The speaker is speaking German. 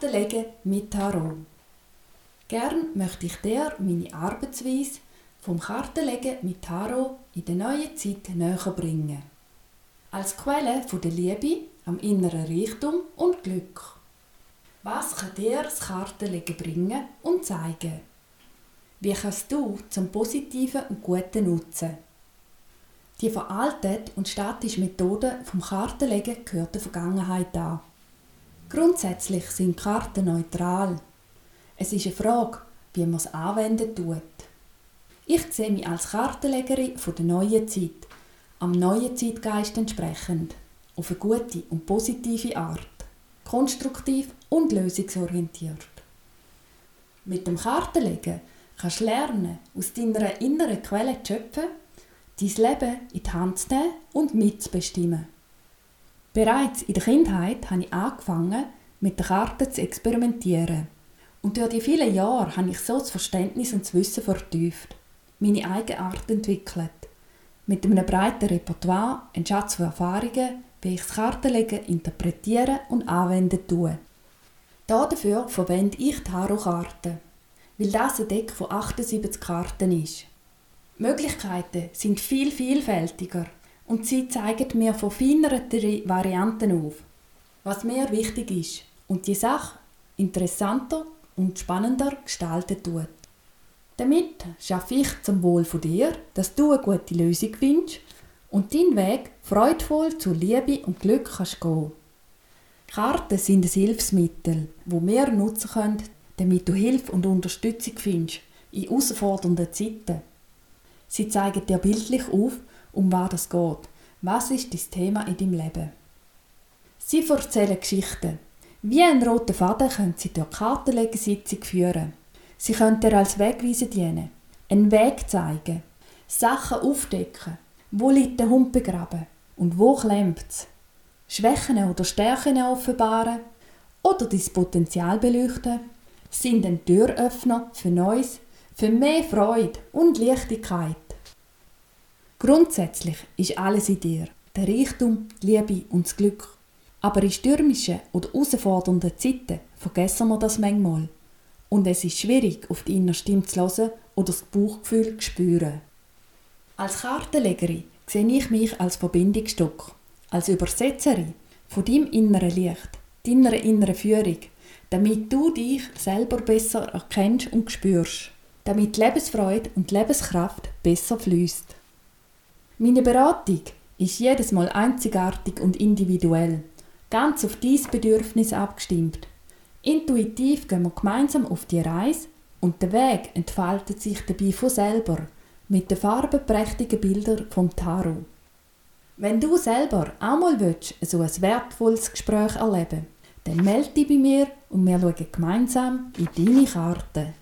Kartenlegen mit Tarot. Gern möchte ich dir meine Arbeitsweise vom Kartenlegen mit Tarot in der neuen Zeit näher bringen. Als Quelle der Liebe am inneren Reichtum und Glück. Was kann dir das Kartenlegen bringen und zeigen? Wie kannst du zum Positiven und Guten nutzen? Die veraltete und statische Methode vom Kartenlegen gehört der Vergangenheit an. Grundsätzlich sind Karten neutral. Es ist eine Frage, wie man es anwenden tut. Ich sehe mich als Kartenlegerin der neuen Zeit, am neuen Zeitgeist entsprechend, auf eine gute und positive Art, konstruktiv und lösungsorientiert. Mit dem Kartenlegen kannst du lernen, aus deiner inneren Quelle zu schöpfen, dein Leben in die Hand zu nehmen und mitzubestimmen. Bereits in der Kindheit habe ich angefangen, mit den Karten zu experimentieren. Und durch die vielen Jahre habe ich so das Verständnis und das Wissen vertieft, meine eigene Art entwickelt. Mit einem breiten Repertoire, ein Schatz von Erfahrungen, wie ich das Kartenlegen interpretieren und anwenden tue. Dafür verwende ich Tarotkarten, weil das ein Deck von 78 Karten ist. Möglichkeiten sind viel vielfältiger und sie zeigen mir von feineren Varianten auf, was mir wichtig ist und die Sache interessanter und spannender gestalten tut. Damit schaffe ich zum Wohl von dir, dass du eine gute Lösung findest und deinen Weg freudvoll zu Liebe und Glück kannst gehen. Karten sind ein Hilfsmittel, wo wir nutzen können, damit du Hilfe und Unterstützung findest in herausfordernden Zeiten. Sie zeigen dir bildlich auf, um was es geht. Was ist das Thema in deinem Leben? Sie erzählen Geschichten. Wie ein roter Faden können Sie durch Kartenlegensitzung führen. Sie können dir als Wegweiser dienen, einen Weg zeigen, Sachen aufdecken. Wo liegt der Hund begraben und wo klemmt's? Schwächen oder Stärken offenbaren oder dein Potenzial beleuchten, sind ein Türöffner für Neues, für mehr Freude und Leichtigkeit. Grundsätzlich ist alles in dir. Der Reichtum, die Liebe und das Glück. Aber in stürmischen oder herausfordernden Zeiten vergessen wir das manchmal. Und es ist schwierig, auf die innere Stimme zu hören oder das Bauchgefühl zu spüren. Als Kartenlegerin sehe ich mich als Verbindungsstück, als Übersetzerin von deinem inneren Licht, deiner inneren Führung, damit du dich selber besser erkennst und spürst, damit Lebensfreude und Lebenskraft besser fließt. Meine Beratung ist jedes Mal einzigartig und individuell, ganz auf dein Bedürfnis abgestimmt. Intuitiv gehen wir gemeinsam auf die Reise und der Weg entfaltet sich dabei von selber mit den farbenprächtigen Bildern vom Tarot. Wenn du selber auch mal willst, so ein wertvolles Gespräch erleben dann melde dich bei mir und wir schauen gemeinsam in deine Karten.